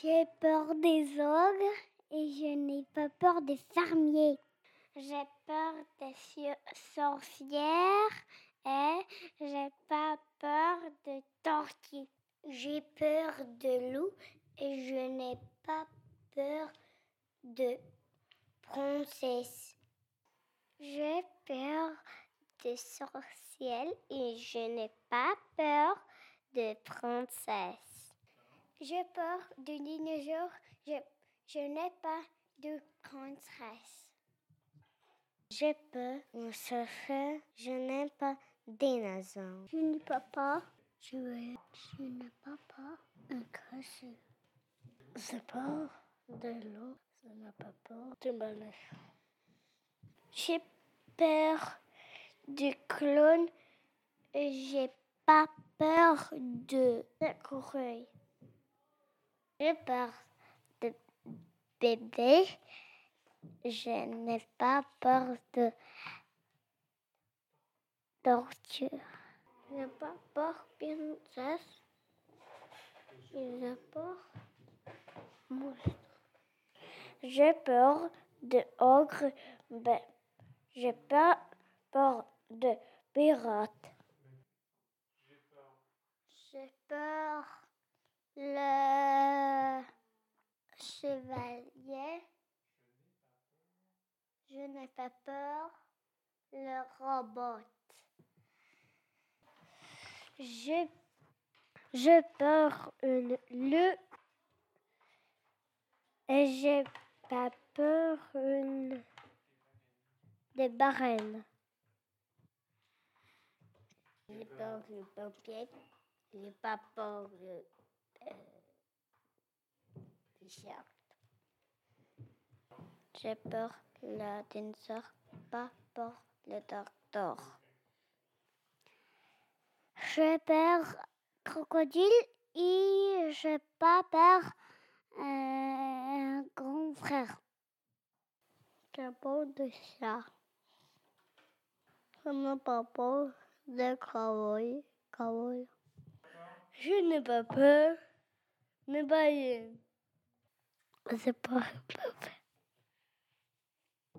J'ai peur des ogres et je n'ai pas peur des fermiers. J'ai peur des sorcières et j'ai pas peur de tortues. J'ai peur de loup et je n'ai pas peur de princesse. J'ai peur de sorcières et je n'ai pas peur de princesse. J'ai peur de dinosaures. Je, je n'ai pas de princesse. J'ai peur chercher. Je n'ai pas de. Je n'ai pas peur. Je, je n'ai pas peur de cracher. J'ai peur de l'eau. Je n'ai pas peur de balai. J'ai peur du clown. J'ai pas peur de l'écureuil. J'ai peur de bébé. Je n'ai pas peur de torture. Je n'ai pas peur de princesse. Je n'ai peur monstre. J'ai peur de ogre. Ben, j'ai pas peur de pirate. J'ai peur le chevalier. Je n'ai pas peur le robot. J'ai j'ai peur le et j'ai pas peur une des baleines. J'ai peur le pompier. J'ai pas peur le J'ai peur le dinosaure, pas peur le docteur. J'ai peur crocodile et j'ai pas peur un grand frère. J'ai peur de chat. Je n'ai pas peur de cowboy. Je n'ai pas peur de baleine. C'est pas peur.